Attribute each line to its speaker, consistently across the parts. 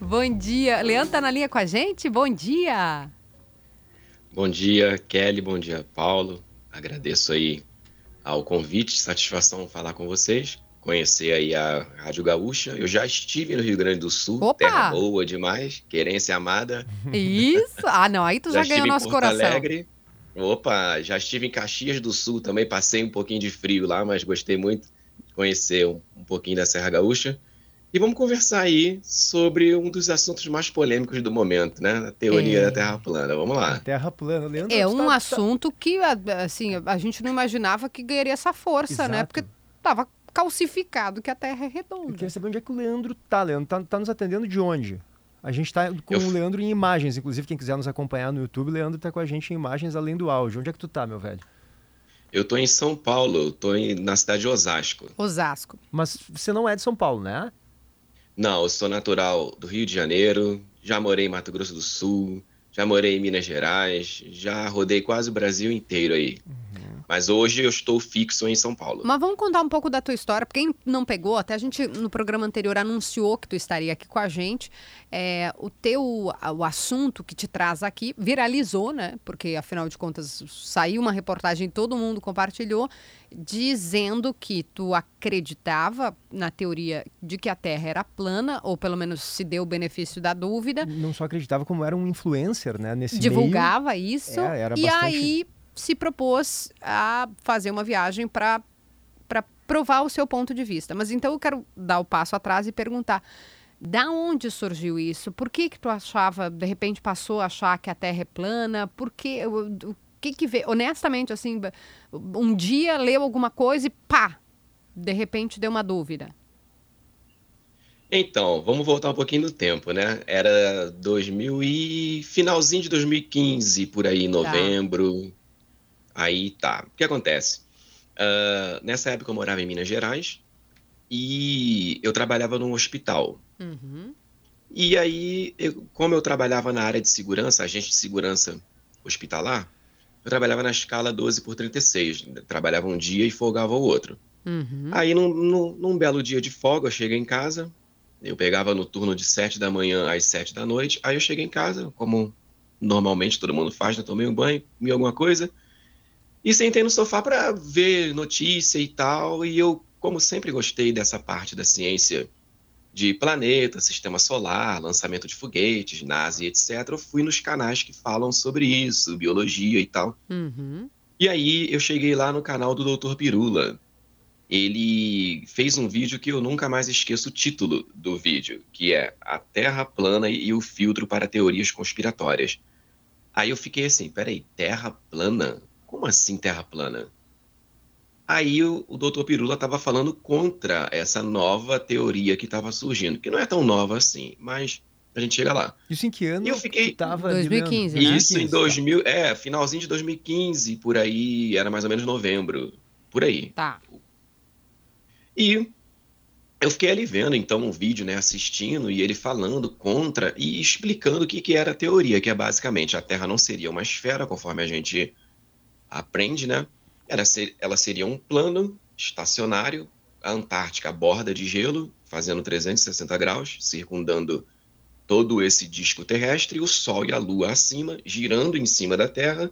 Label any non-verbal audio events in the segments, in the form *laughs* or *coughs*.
Speaker 1: Bom dia. Leandro tá na linha com a gente? Bom dia.
Speaker 2: Bom dia, Kelly. Bom dia, Paulo. Agradeço aí ao convite, satisfação falar com vocês, conhecer aí a Rádio Gaúcha. Eu já estive no Rio Grande do Sul,
Speaker 1: Opa!
Speaker 2: terra boa demais, querência amada.
Speaker 1: Isso. Ah, não. Aí tu *laughs* já,
Speaker 2: estive
Speaker 1: ganhou nosso
Speaker 2: Porto
Speaker 1: coração.
Speaker 2: Alegre. Opa, já estive em Caxias do Sul também, passei um pouquinho de frio lá, mas gostei muito de conhecer um, um pouquinho da Serra Gaúcha. E vamos conversar aí sobre um dos assuntos mais polêmicos do momento, né? A teoria
Speaker 1: É.
Speaker 2: da Terra plana. Vamos lá.
Speaker 3: Terra plana. Leandro,
Speaker 1: É um
Speaker 3: tá- tá-
Speaker 1: assunto que, a- assim, a gente não imaginava que ganharia essa força, né?
Speaker 3: Exato.
Speaker 1: Porque tava calcificado que a Terra é
Speaker 3: Eu
Speaker 1: redonda.
Speaker 3: queria saber onde é que o Leandro tá, Leandro. Tá, tá nos atendendo de onde? A gente tá com
Speaker 2: Eu-
Speaker 3: o Leandro em imagens, inclusive quem quiser nos acompanhar no YouTube, o Leandro tá com a gente em imagens além do áudio. Onde é que tu tá, meu velho?
Speaker 2: Eu tô em São Paulo, eu tô em- na cidade de Osasco.
Speaker 1: Osasco.
Speaker 3: Mas você não é de São Paulo, né?
Speaker 2: Não, eu sou natural do Rio de Janeiro, já morei em Mato Grosso do Sul, já morei em Minas Gerais, já rodei quase o Brasil inteiro aí. Mas hoje eu estou fixo em São Paulo.
Speaker 1: Mas vamos contar um pouco da tua história. Quem não pegou, até a gente no programa anterior anunciou que tu estaria aqui com a gente. É, o teu o assunto que te traz aqui viralizou, né? Porque afinal de contas saiu uma reportagem, todo mundo compartilhou, dizendo que tu acreditava na teoria de que a Terra era plana, ou pelo menos se deu o benefício da dúvida.
Speaker 3: Não só acreditava como era um influencer, né? Nesse
Speaker 1: divulgava isso
Speaker 3: É, era
Speaker 1: e
Speaker 3: bastante-
Speaker 1: aí se propôs a fazer uma viagem para provar o seu ponto de vista. Mas então eu quero dar o passo atrás e perguntar: da onde surgiu isso? Por que que tu achava, de repente passou a achar que a Terra é plana? Por que o, que que vê? Honestamente assim, um dia leu alguma coisa e pá, de repente deu uma dúvida.
Speaker 2: Então, vamos voltar um pouquinho no tempo, né? Era 2000 e finalzinho de 2015, por aí, novembro. Aí tá. O que acontece? Ah, nessa época eu morava em Minas Gerais e eu trabalhava num hospital.
Speaker 1: Uhum.
Speaker 2: E aí, eu- como eu trabalhava na área de segurança, agente de segurança hospitalar, eu trabalhava na escala 12 por 36. Trabalhava um dia e folgava o outro.
Speaker 1: Uhum.
Speaker 2: Aí, num, num- num belo dia de folga, eu cheguei em casa. Eu pegava no turno de 7 da manhã às 7 da noite. Aí eu cheguei em casa, como normalmente todo mundo faz, né? Tomei um banho, comi alguma coisa. E sentei no sofá para ver notícia e tal. E eu, como sempre gostei dessa parte da ciência de planeta, sistema solar, lançamento de foguetes, NASA e etc., eu fui nos canais que falam sobre isso, biologia e tal.
Speaker 1: Uhum.
Speaker 2: E aí eu cheguei lá no canal do Dr. Pirula. Ele fez um vídeo que eu nunca mais esqueço o título do vídeo, que é A Terra Plana e o Filtro para Teorias Conspiratórias. Aí eu fiquei assim, peraí, Terra Plana? Como assim Terra Plana? Aí o, o Dr. Pirula estava falando contra essa nova teoria que estava surgindo, que não é tão nova assim, mas a gente chega lá.
Speaker 3: Isso em que ano?
Speaker 2: E eu fiquei-
Speaker 3: tava,
Speaker 1: 2015,
Speaker 3: Leandro?
Speaker 1: né?
Speaker 2: Isso em
Speaker 3: 2015,
Speaker 2: 2000, é, finalzinho de 2015, por aí, era mais ou menos novembro, por aí.
Speaker 1: Tá.
Speaker 2: E eu fiquei ali vendo, então, um vídeo, né, assistindo, e ele falando contra e explicando o que, que era a teoria, que é basicamente a Terra não seria uma esfera, conforme a gente aprende, né? Ela, ser- ela seria um plano estacionário, a Antártica, a borda de gelo, fazendo 360 graus, circundando todo esse disco terrestre, o Sol e a Lua acima, girando em cima da Terra,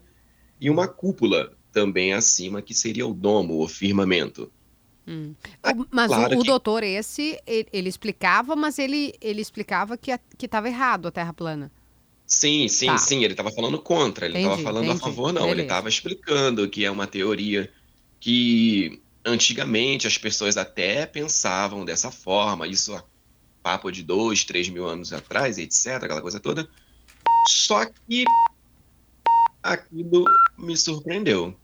Speaker 2: e uma cúpula também acima, que seria o domo, o firmamento.
Speaker 1: Hum.
Speaker 2: Ah,
Speaker 1: O- mas
Speaker 2: claro
Speaker 1: o, o
Speaker 2: que-
Speaker 1: doutor esse, ele, ele explicava, mas ele, ele explicava que estava errado a Terra plana.
Speaker 2: Sim, sim,
Speaker 1: Tá.
Speaker 2: sim, ele estava falando contra, ele estava falando
Speaker 1: entendi.
Speaker 2: a favor, não. Ele
Speaker 1: Beleza.
Speaker 2: estava explicando que é uma teoria que antigamente as pessoas até pensavam dessa forma, isso há papo de dois, três mil anos atrás, etc., aquela coisa toda. Só que aquilo me surpreendeu.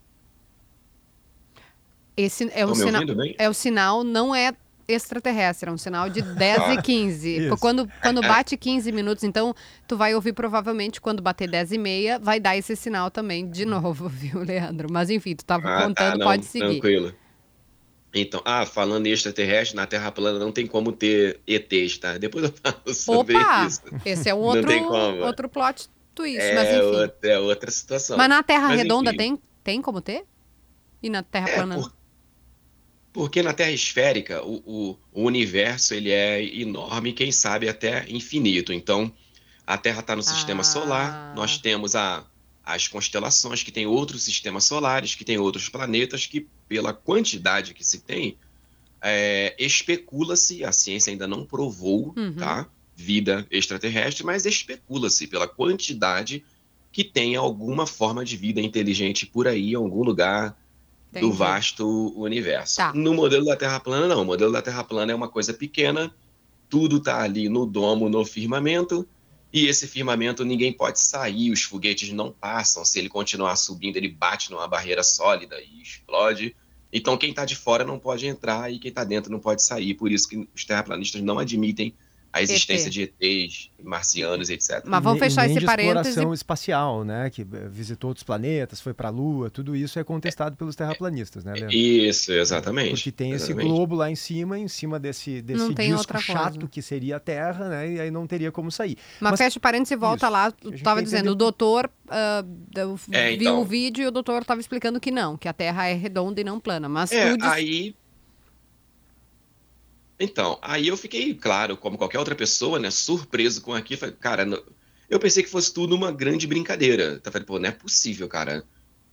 Speaker 1: Esse é o, sinal, é o sinal, não é extraterrestre, é um sinal de *laughs* 10 e 15.
Speaker 3: Isso.
Speaker 1: Quando, quando bate 15 minutos, então tu vai ouvir provavelmente quando bater 10 e meia, vai dar esse sinal também de novo, *laughs* viu, Leandro? Mas enfim, tu estava
Speaker 2: Ah, tá,
Speaker 1: contando,
Speaker 2: não,
Speaker 1: pode seguir.
Speaker 2: Tranquilo. Então, ah, falando em extraterrestre, na Terra plana não tem como ter ETs, tá? Depois eu falo sobre
Speaker 1: Opa!
Speaker 2: isso.
Speaker 1: Esse é um outro, outro plot twist,
Speaker 2: É,
Speaker 1: mas enfim.
Speaker 2: outra, é outra situação.
Speaker 1: Mas na Terra
Speaker 2: Mas,
Speaker 1: redonda
Speaker 2: enfim.
Speaker 1: tem, tem como ter? E na Terra
Speaker 2: É,
Speaker 1: plana?
Speaker 2: por- Porque na Terra esférica, o, o, o universo ele é enorme, quem sabe até infinito. Então, a Terra está no sistema
Speaker 1: Ah.
Speaker 2: solar, nós temos a, as constelações, que tem outros sistemas solares, que tem outros planetas, que pela quantidade que se tem, é, especula-se, a ciência ainda não provou,
Speaker 1: Uhum.
Speaker 2: tá? Vida extraterrestre, mas especula-se pela quantidade que tem alguma forma de vida inteligente por aí, em algum lugar do
Speaker 1: Entendi.
Speaker 2: vasto universo.
Speaker 1: Tá.
Speaker 2: No modelo da Terra plana, não. O modelo da Terra plana é uma coisa pequena, tudo está ali no domo, no firmamento, e esse firmamento ninguém pode sair, os foguetes não passam. Se ele continuar subindo, ele bate numa barreira sólida e explode. Então, quem está de fora não pode entrar e quem está dentro não pode sair. Por isso que os terraplanistas não admitem a existência de ETs, marcianos, etc.
Speaker 1: Mas vamos
Speaker 3: Nem-
Speaker 1: fechar
Speaker 3: nem
Speaker 1: esse
Speaker 3: de
Speaker 1: parêntese.
Speaker 3: exploração espacial, né? Que visitou outros planetas, foi para a Lua, tudo isso é contestado pelos terraplanistas, né, Leandro?
Speaker 2: Isso, exatamente.
Speaker 3: Porque tem esse
Speaker 2: exatamente.
Speaker 3: globo lá em cima, em cima desse, desse disco chato
Speaker 1: coisa.
Speaker 3: que seria a Terra, né? E aí não teria como sair.
Speaker 1: Mas,
Speaker 3: Mas-
Speaker 1: fecha parênteses e volta
Speaker 3: Isso.
Speaker 1: lá.
Speaker 3: A
Speaker 1: Tu estava dizendo, o doutor
Speaker 2: É,
Speaker 1: viu
Speaker 2: então.
Speaker 1: o vídeo e o doutor estava explicando que não, que a Terra é redonda e não plana. Mas
Speaker 2: É,
Speaker 1: tu diz-
Speaker 2: aí. Então, aí eu fiquei, claro, como qualquer outra pessoa, né, surpreso com aquilo. Falei, cara, eu pensei que fosse tudo uma grande brincadeira. Eu falei, pô, não é possível, cara.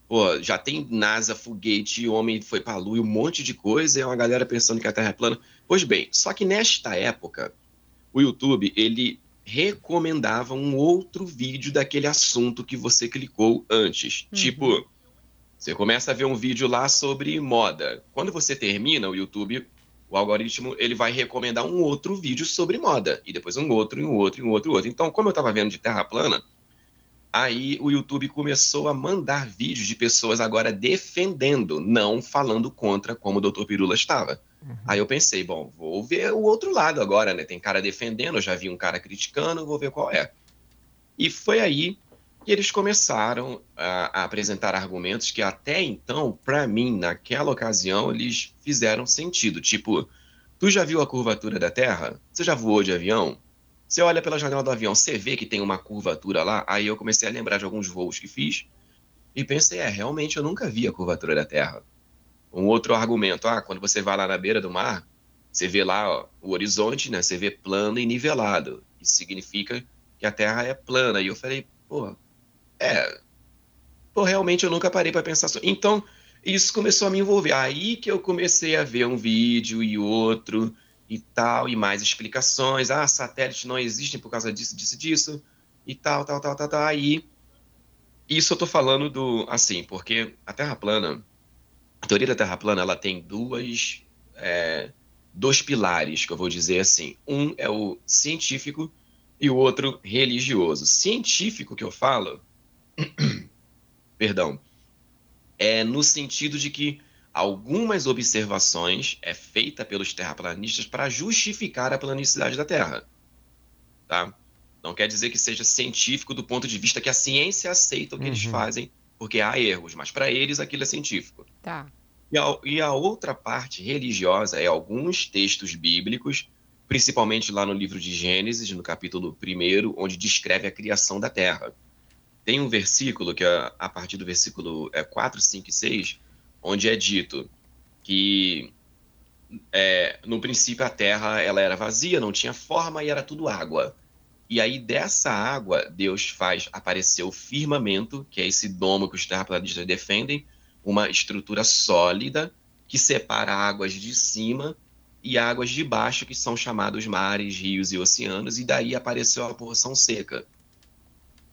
Speaker 2: Pô, já tem NASA, foguete, homem foi pra Lua e um monte de coisa, e é uma galera pensando que a Terra é plana. Pois bem, só que nesta época, o YouTube, ele recomendava um outro vídeo daquele assunto que você clicou antes.
Speaker 1: Uhum.
Speaker 2: Tipo, você começa a ver um vídeo lá sobre moda. Quando você termina, o YouTube, o algoritmo, ele vai recomendar um outro vídeo sobre moda. E depois um outro, e um outro, e um outro, e outro. Então, como eu estava vendo de terra plana, aí o YouTube começou a mandar vídeos de pessoas agora defendendo, não falando contra, como o Dr. Pirula estava. Aí eu pensei, bom, vou ver o outro lado agora, né? Tem cara defendendo, eu já vi um cara criticando, vou ver qual é. E foi aí que eles começaram a, a apresentar argumentos que até então, para mim, naquela ocasião, eles fizeram sentido. Tipo, tu já viu a curvatura da Terra? Você já voou de avião? Você olha pela janela do avião, você vê que tem uma curvatura lá? Aí eu comecei a lembrar de alguns voos que fiz e pensei, é, realmente eu nunca vi a curvatura da Terra. Um outro argumento, ah, quando você vai lá na beira do mar, você vê lá ó, o horizonte, né? Você vê plano e nivelado. Isso significa que a Terra é plana. E eu falei, pô, é. Pô, realmente eu nunca parei para pensar sobre. Então, isso começou a me envolver. Aí que eu comecei a ver um vídeo e outro e tal, e mais explicações. Ah, satélites não existem por causa disso, disso, disso, e tal, tal, tal, tal, tal. Aí, isso eu tô falando do. Assim, porque a Terra plana, a teoria da Terra plana, ela tem duas. é, dois pilares, que eu vou dizer assim. Um é o científico e o outro religioso. Científico que eu falo *coughs* perdão, é no sentido de que algumas observações é feita pelos terraplanistas para justificar a planicidade da Terra, tá? Não quer dizer que seja científico do ponto de vista que a ciência aceita o que eles
Speaker 3: Uhum.
Speaker 2: fazem, porque há erros, mas para eles aquilo é científico.
Speaker 1: Tá.
Speaker 2: E a, e a outra parte religiosa é alguns textos bíblicos, principalmente lá no livro de Gênesis, no capítulo 1, onde descreve a criação da terra. Tem um versículo que é a partir do versículo é, 4, 5 e 6, onde é dito que é, no princípio a terra ela era vazia, não tinha forma e era tudo água. E aí dessa água Deus faz aparecer o firmamento, que é esse domo que os terraplanistas defendem, uma estrutura sólida que separa águas de cima e águas de baixo, que são chamados mares, rios e oceanos, e daí apareceu a porção seca.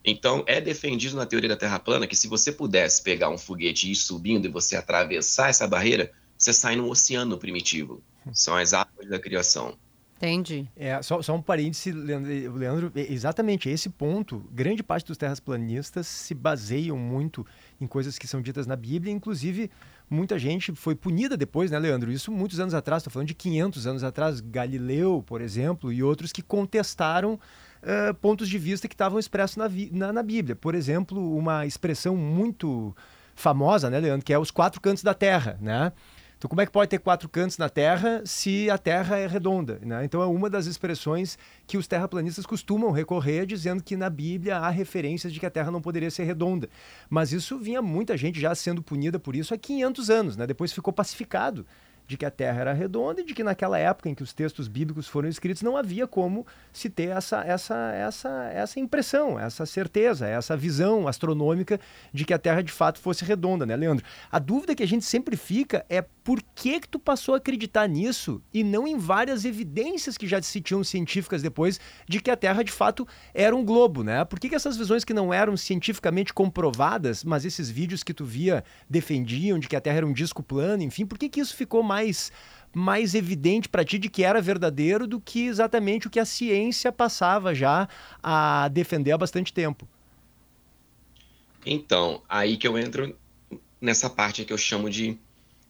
Speaker 2: Então, é defendido na teoria da Terra plana que se você pudesse pegar um foguete e ir subindo e você atravessar essa barreira, você sai no oceano primitivo. São as águas da criação.
Speaker 1: Entendi.
Speaker 3: É, só, só um parêntese, Leandro, Leandro, exatamente esse ponto, grande parte dos terraplanistas se baseiam muito em coisas que são ditas na Bíblia, inclusive muita gente foi punida depois, né, Leandro? Isso muitos anos atrás, estou falando de 500 anos atrás, Galileu, por exemplo, e outros que contestaram pontos de vista que estavam expressos na, na, na Bíblia. Por exemplo, uma expressão muito famosa, né, Leandro, que é os quatro cantos da terra, né? Então, como é que pode ter quatro cantos na Terra se a Terra é redonda? Né? Então, é uma das expressões que os terraplanistas costumam recorrer, dizendo que na Bíblia há referências de que a Terra não poderia ser redonda. Mas isso vinha muita gente já sendo punida por isso há 500 anos, né? depois ficou pacificado. De que a Terra era redonda e de que naquela época em que os textos bíblicos foram escritos não havia como se ter essa, essa, essa, essa impressão, essa certeza, essa visão astronômica de que a Terra de fato fosse redonda, né, Leandro? A dúvida que a gente sempre fica é por que que tu passou a acreditar nisso e não em várias evidências que já se tinham científicas depois de que a Terra de fato era um globo, né? Por que, que essas visões que não eram cientificamente comprovadas, mas esses vídeos que tu via defendiam de que a Terra era um disco plano, enfim, por que que isso ficou mais mais mais evidente para ti de que era verdadeiro do que exatamente o que a ciência passava já a defender há bastante tempo.
Speaker 2: Então, aí que eu entro nessa parte que eu chamo de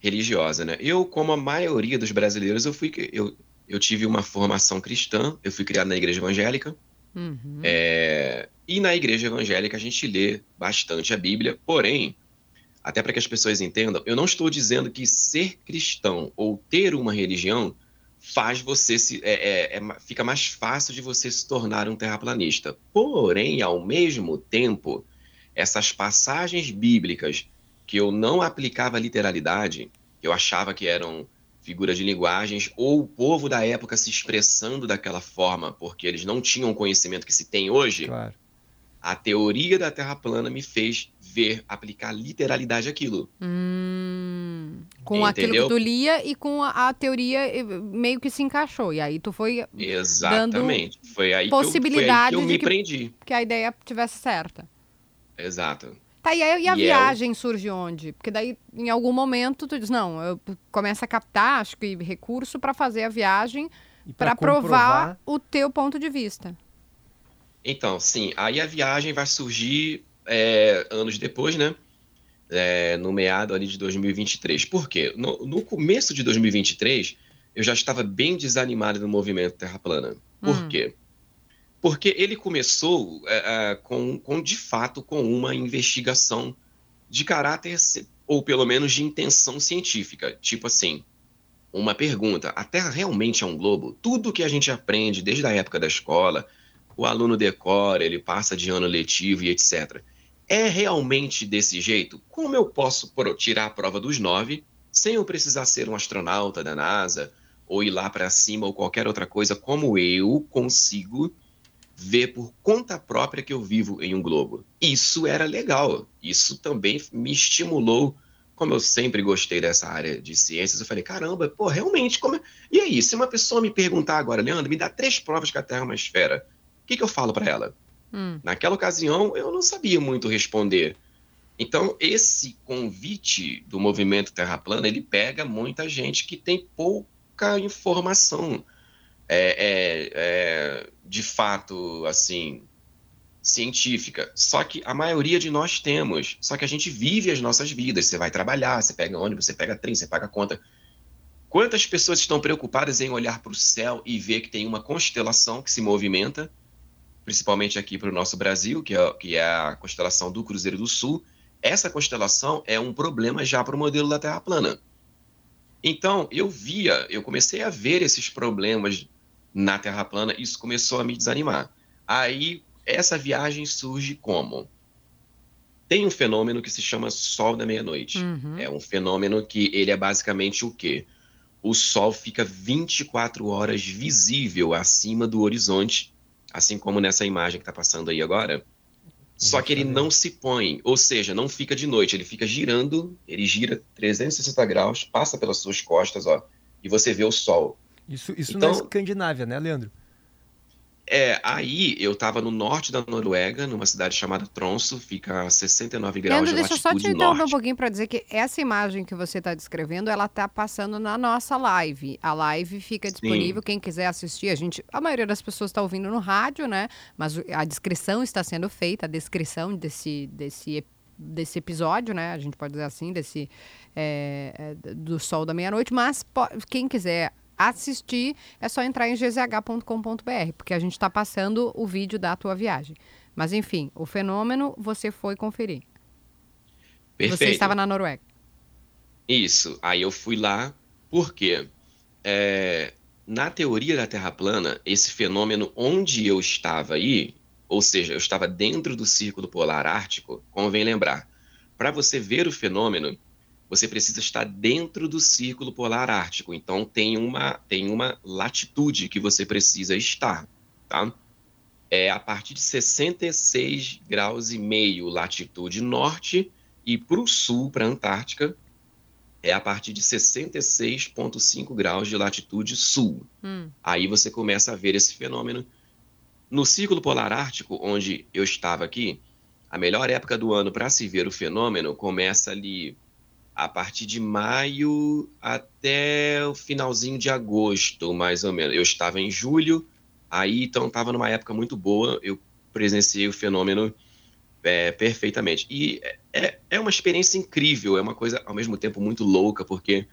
Speaker 2: religiosa, né? Eu, como a maioria dos brasileiros, eu fui eu, eu tive uma formação cristã, eu fui criado na igreja evangélica. Uhum. É, e na igreja evangélica a gente lê bastante a Bíblia, porém, até para que as pessoas entendam, eu não estou dizendo que ser cristão ou ter uma religião faz você se é, é, é, fica mais fácil de você se tornar um terraplanista. Porém, ao mesmo tempo, essas passagens bíblicas que eu não aplicava literalidade, eu achava que eram figuras de linguagens ou o povo da época se expressando daquela forma porque eles não tinham o conhecimento que se tem hoje. Claro. A teoria da Terra plana me fez ver, aplicar literalidade aquilo.
Speaker 1: Hum, com Entendeu? aquilo que tu lia e com a, a, teoria eh, meio que se encaixou. E aí tu foi
Speaker 2: Exatamente.
Speaker 1: Foi aí possibilidade
Speaker 2: que eu, foi aí que eu me que, prendi.
Speaker 1: Que a ideia tivesse certa.
Speaker 2: Exato.
Speaker 1: Tá, e, a, e a e é viagem surge onde? Porque daí, em algum momento, tu diz, não, eu começo a captar, acho que recurso para fazer a viagem para provar o teu ponto de vista.
Speaker 2: Então, sim, aí a viagem vai surgir é, anos depois, né? É, no meado ali de 2023. Por quê? No, no, começo de 2023, eu já estava bem desanimado no movimento Terra Plana. Por hum. quê? Porque ele começou é, é com, com, de fato, com uma investigação de caráter, ou pelo menos de intenção científica. Tipo assim, uma pergunta: a Terra realmente é um globo? Tudo que a gente aprende desde a época da escola, o aluno decora, ele passa de ano letivo e etc. É realmente desse jeito? Como eu posso tirar a prova dos nove sem eu precisar ser um astronauta da NASA ou ir lá para cima ou qualquer outra coisa? Como eu consigo ver por conta própria que eu vivo em um globo? Isso era legal. Isso também me estimulou como eu sempre gostei dessa área de ciências, eu falei, caramba, pô, realmente, como é... E aí, se uma pessoa me perguntar agora, Leandro, me dá três provas que a Terra é uma esfera, que, que eu falo para ela? Hum. Naquela ocasião, eu não sabia muito responder. Então, esse convite do movimento Terra Plana, ele pega muita gente que tem pouca informação, é, é, é, de fato, assim, científica. Só que a maioria de nós temos. Só que a gente vive as nossas vidas. Você vai trabalhar, você pega ônibus, você pega trem, você paga conta. Quantas pessoas estão preocupadas em olhar para o céu e ver que tem uma constelação que se movimenta principalmente aqui para o nosso Brasil, que é, que é a constelação do Cruzeiro do Sul, essa constelação é um problema já para o modelo da Terra plana. Então, eu via, eu comecei a ver esses problemas na Terra plana, isso começou a me desanimar. Aí, essa viagem surge como? Tem um fenômeno que se chama Sol da Meia-Noite. Uhum. É um fenômeno que ele é basicamente o quê? O Sol fica 24 horas visível acima do horizonte assim como nessa imagem que está passando aí agora. Só que ele não se põe, ou seja, não fica de noite, ele fica girando, ele gira 360 graus, passa pelas suas costas, ó, e você vê o sol.
Speaker 3: Isso, isso então, na Escandinávia, né, Leandro?
Speaker 2: É, aí eu estava no norte da Noruega, numa cidade chamada Tronso, fica a 69 graus Leandro, de
Speaker 1: deixa eu só te
Speaker 2: interromper
Speaker 1: um pouquinho para dizer que essa imagem que você está descrevendo, ela está passando na nossa live. A live fica disponível, Sim. quem quiser assistir, a gente, a maioria das pessoas está ouvindo no rádio, né? Mas a descrição está sendo feita, a descrição desse, desse desse episódio, né? A gente pode dizer assim, desse é, do Sol da Meia-Noite, mas quem quiser assistir, é só entrar em gzh.com.br, porque a gente está passando o vídeo da tua viagem. Mas enfim, o fenômeno você foi conferir. Perfeito. Você estava na Noruega.
Speaker 2: Isso. Aí eu fui lá, porque é, na teoria da Terra plana, esse fenômeno onde eu estava aí, ou seja, eu estava dentro do círculo polar ártico, convém lembrar, para você ver o fenômeno, você precisa estar dentro do círculo polar ártico. Então tem uma, tem uma latitude que você precisa estar, tá? É a partir de 66 graus e meio latitude norte e para o sul, para a Antártica, é a partir de 66,5 graus de latitude sul. Hum. Aí você começa a ver esse fenômeno. No Círculo Polar Ártico, onde eu estava aqui, a melhor época do ano para se ver o fenômeno começa ali a partir de maio até o finalzinho de agosto, mais ou menos. Eu estava em julho, aí então estava numa época muito boa, eu presenciei o fenômeno é, perfeitamente. E é, é uma experiência incrível, é uma coisa ao mesmo tempo muito louca, porque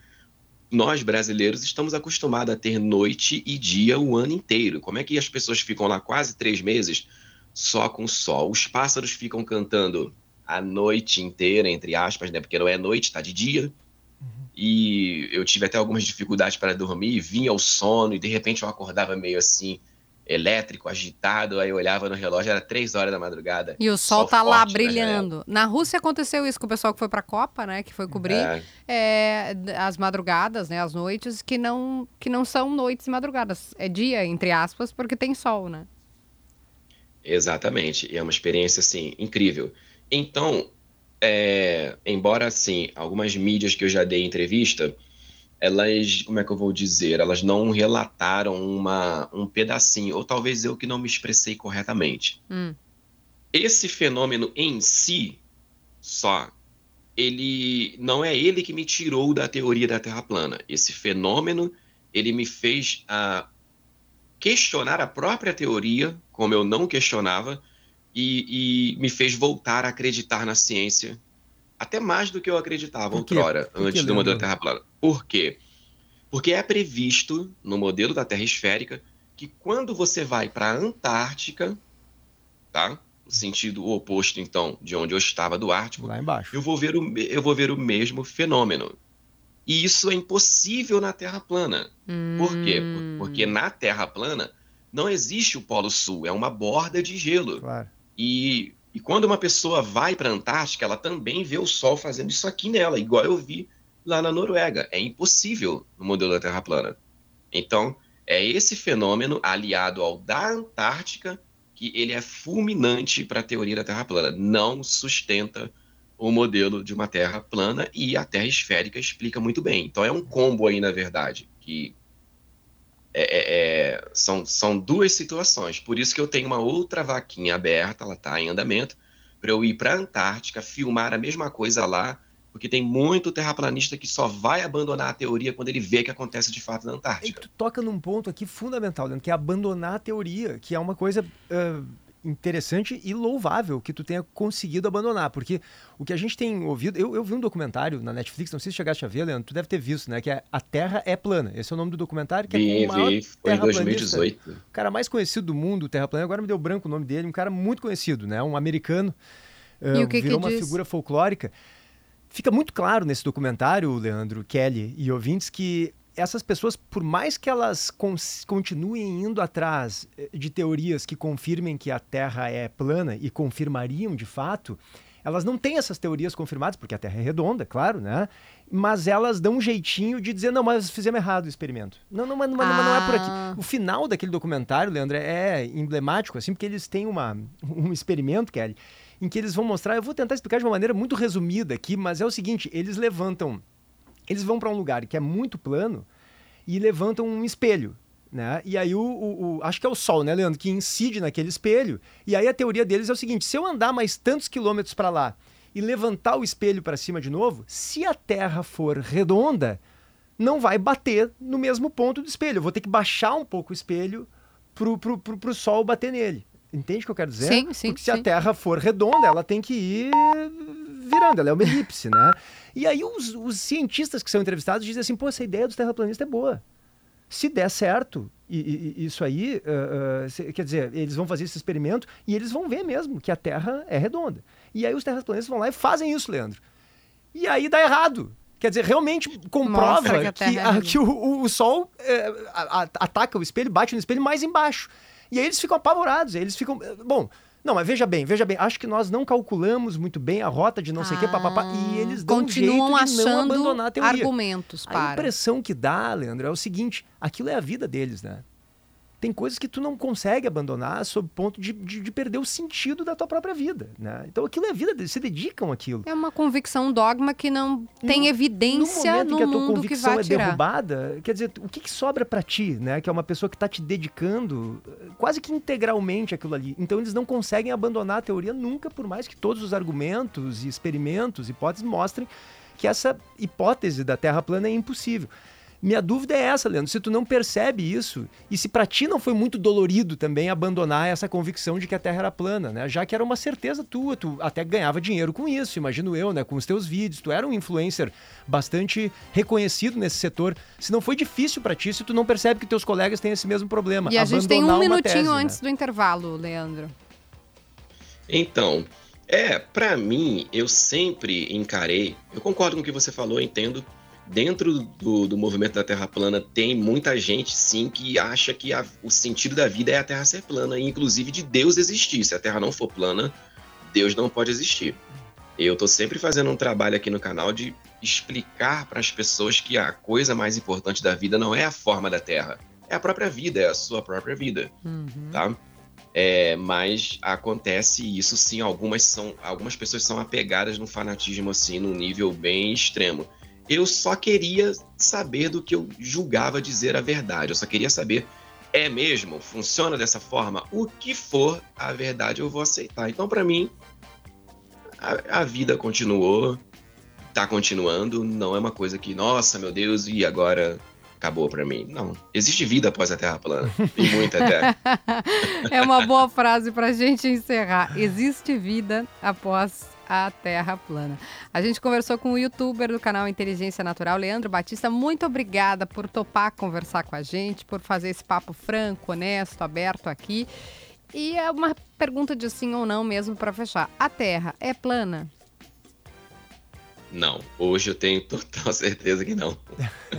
Speaker 2: nós brasileiros estamos acostumados a ter noite e dia o ano inteiro. Como é que as pessoas ficam lá quase três meses só com sol? Os pássaros ficam cantando a noite inteira, entre aspas, né? Porque não é noite, tá de dia. Uhum. E eu tive até algumas dificuldades para dormir, vinha o sono e de repente eu acordava meio assim, elétrico, agitado, aí eu olhava no relógio, era três horas da madrugada.
Speaker 1: E o sol, sol tá lá brilhando. Na Rússia aconteceu isso com o pessoal que foi pra Copa, né, que foi cobrir é. É, as madrugadas, né, as noites, que não, que não são noites e madrugadas, é dia, entre aspas, porque tem sol, né?
Speaker 2: Exatamente, e é uma experiência, assim, incrível. Então, é, embora assim, algumas mídias que eu já dei entrevista, elas, como é que eu vou dizer, elas não relataram uma, um pedacinho, ou talvez eu que não me expressei corretamente. Hum. Esse fenômeno em si, só, ele não é ele que me tirou da teoria da Terra plana. Esse fenômeno, ele me fez uh, questionar a própria teoria, como eu não questionava, e, e, me fez voltar a acreditar na ciência, até mais do que eu acreditava outrora, antes do modelo Terra plana. Por quê? Porque é previsto no modelo da Terra esférica que quando você vai para a Antártica, tá? No sentido oposto, então, de onde eu estava do Ártico,
Speaker 3: Lá embaixo.
Speaker 2: Eu vou ver o, eu vou ver o mesmo fenômeno. E isso é impossível na Terra plana. Hum. Por quê? Hum. Porque na Terra plana não existe o Polo Sul, é uma borda de gelo. Claro. E, e quando uma pessoa vai para a Antártica, ela também vê o Sol fazendo isso aqui nela, igual eu vi lá na Noruega. É impossível no modelo da Terra plana. Então, é esse fenômeno aliado ao da Antártica que ele é fulminante para a teoria da Terra plana. Não sustenta o modelo de uma Terra plana e a Terra esférica explica muito bem. Então é um combo aí, na verdade, que é, é, é, são, são duas situações. Por isso que eu tenho uma outra vaquinha aberta, ela está em andamento, para eu ir para a Antártica, filmar a mesma coisa lá, porque tem muito terraplanista que só vai abandonar a teoria quando ele vê que acontece de fato na Antártica.
Speaker 3: E tu toca num ponto aqui fundamental, Leandro, que é abandonar a teoria, que é uma coisa. Uh interessante e louvável que tu tenha conseguido abandonar, porque o que a gente tem ouvido, eu, eu vi um documentário na Netflix, não sei se chegaste a ver, Leandro, tu deve ter visto, né, que é A Terra é Plana. Esse é o nome do documentário, que
Speaker 2: vi,
Speaker 3: é
Speaker 2: o maior vi, foi em 2018. O
Speaker 3: cara mais conhecido do mundo, Terra Plana, agora me deu branco o nome dele, um cara muito conhecido, né, um americano, uh,
Speaker 1: o que
Speaker 3: virou
Speaker 1: que
Speaker 3: uma
Speaker 1: diz?
Speaker 3: figura folclórica. Fica muito claro nesse documentário, Leandro, Kelly e ouvintes, que essas pessoas, por mais que elas continuem indo atrás eh, de teorias que confirmem que a Terra é plana e confirmariam de fato, elas não têm essas teorias confirmadas, porque a Terra é redonda, claro, né? Mas elas dão um jeitinho de dizer, não, mas fizemos errado o experimento. Não, não, mas, não, ah. não é por aqui. Ah. O final daquele documentário, Leandro, é emblemático, assim, porque eles têm uma, um experimento, Kelly, em que eles vão mostrar, eu vou tentar explicar de uma maneira muito resumida aqui, mas é o seguinte, eles levantam eles vão para um lugar que é muito plano e levantam um espelho. Né? E aí o, o, o, acho que é o Sol, né, Leandro, que incide naquele espelho. E aí a teoria deles é o seguinte: se eu andar mais tantos quilômetros para lá e levantar o espelho para cima de novo, se a Terra for redonda, não vai bater no mesmo ponto do espelho. Eu vou ter que baixar um pouco o espelho pro, pro, pro, pro Sol bater nele. Entende o que eu quero dizer?
Speaker 1: Sim, sim.
Speaker 3: Porque
Speaker 1: se
Speaker 3: sim. a Terra for redonda, ela tem que ir virando, ela é uma elipse, né? E aí os, os, cientistas que são entrevistados dizem assim, pô, essa ideia dos terraplanistas é boa. Se der certo, e, e isso aí, uh, uh, quer dizer, eles vão fazer esse experimento e eles vão ver mesmo que a Terra é redonda. E aí os terraplanistas vão lá e fazem isso, Leandro. E aí dá errado. Quer dizer, realmente comprova que, que, a, que o, o, o, Sol é, a, a, ataca o espelho, bate no espelho mais embaixo. E aí eles ficam apavorados. Eles ficam. Bom, Não, mas veja bem, veja bem. Acho que nós não calculamos muito bem a rota de não sei o que, papapá, e eles dão
Speaker 1: continuam
Speaker 3: um jeito de não abandonar a teoria.
Speaker 1: argumentos
Speaker 3: A
Speaker 1: para.
Speaker 3: impressão que dá, Leandro, é o seguinte: aquilo é a vida deles, né? Tem coisas que tu não consegue abandonar sob ponto de, de, de perder o sentido da tua própria vida, né? Então aquilo é vida se dedicam àquilo.
Speaker 1: É uma convicção, um dogma que não tem
Speaker 3: No-
Speaker 1: evidência
Speaker 3: no momento
Speaker 1: no
Speaker 3: em que a tua convicção é
Speaker 1: tirar.
Speaker 3: derrubada, quer dizer, o que, que sobra pra ti, né? Que é uma pessoa que tá te dedicando quase que integralmente aquilo ali. Então eles não conseguem abandonar a teoria nunca, por mais que todos os argumentos e experimentos, hipóteses mostrem que essa hipótese da Terra plana é impossível. Minha dúvida é essa, Leandro, se tu não percebe isso e se pra ti não foi muito dolorido também abandonar essa convicção de que a Terra era plana, né? Já que era uma certeza tua, tu até ganhava dinheiro com isso, imagino eu, né? Com os teus vídeos, tu era um influencer bastante reconhecido nesse setor. Se não foi difícil pra ti, se tu não percebe que teus colegas têm esse mesmo problema,
Speaker 1: E a gente tem um minutinho
Speaker 3: tese, né?
Speaker 1: antes do intervalo, Leandro.
Speaker 2: Então, é, pra mim, eu sempre encarei, eu concordo com o que você falou, entendo. Dentro do, do movimento da Terra plana tem muita gente, sim, que acha que a- o sentido da vida é a Terra ser plana, e inclusive de Deus existir. Se a Terra não for plana, Deus não pode existir. Eu tô sempre fazendo um trabalho aqui no canal de explicar para as pessoas que a coisa mais importante da vida não é a forma da Terra, é a própria vida, é a sua própria vida
Speaker 1: Uhum.
Speaker 2: tá? É, mas acontece isso sim, algumas são, algumas pessoas são apegadas no fanatismo assim, num nível bem extremo. Eu só queria saber do que eu julgava dizer a verdade. Eu só queria saber, é mesmo? Funciona dessa forma? O que for a verdade eu vou aceitar. Então, para mim, a, a vida continuou, tá continuando. Não é uma coisa que, nossa, meu Deus, e agora acabou para mim. Não. Existe vida após a Terra plana. E muita até. *laughs*
Speaker 1: É uma boa frase para gente encerrar. Existe vida após a Terra plana. A gente conversou com o youtuber do canal Inteligência Natural, Leandro Batista. Muito obrigada por topar conversar com a gente, por fazer esse papo franco, honesto, aberto aqui. E é uma pergunta de sim ou não mesmo para fechar. A Terra é plana?
Speaker 2: Não, hoje eu tenho total *laughs* certeza que não.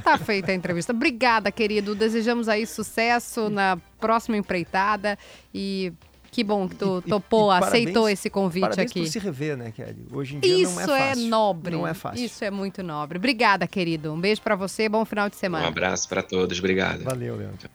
Speaker 1: Tá feita a entrevista. Obrigada, querido. Desejamos aí sucesso na próxima empreitada e que bom que tu
Speaker 3: E-
Speaker 1: topou,
Speaker 3: e
Speaker 1: aceitou
Speaker 3: parabéns-
Speaker 1: esse convite
Speaker 3: Parabéns
Speaker 1: aqui.
Speaker 3: por se rever, né, Kelly? Hoje em dia
Speaker 1: Isso
Speaker 3: não é fácil.
Speaker 1: nobre.
Speaker 3: Não é fácil.
Speaker 1: Isso é muito nobre. Obrigada, querido. Um beijo pra você, bom final de
Speaker 2: Um
Speaker 1: semana.
Speaker 2: abraço para todos, obrigado.
Speaker 3: Valeu, Leandro.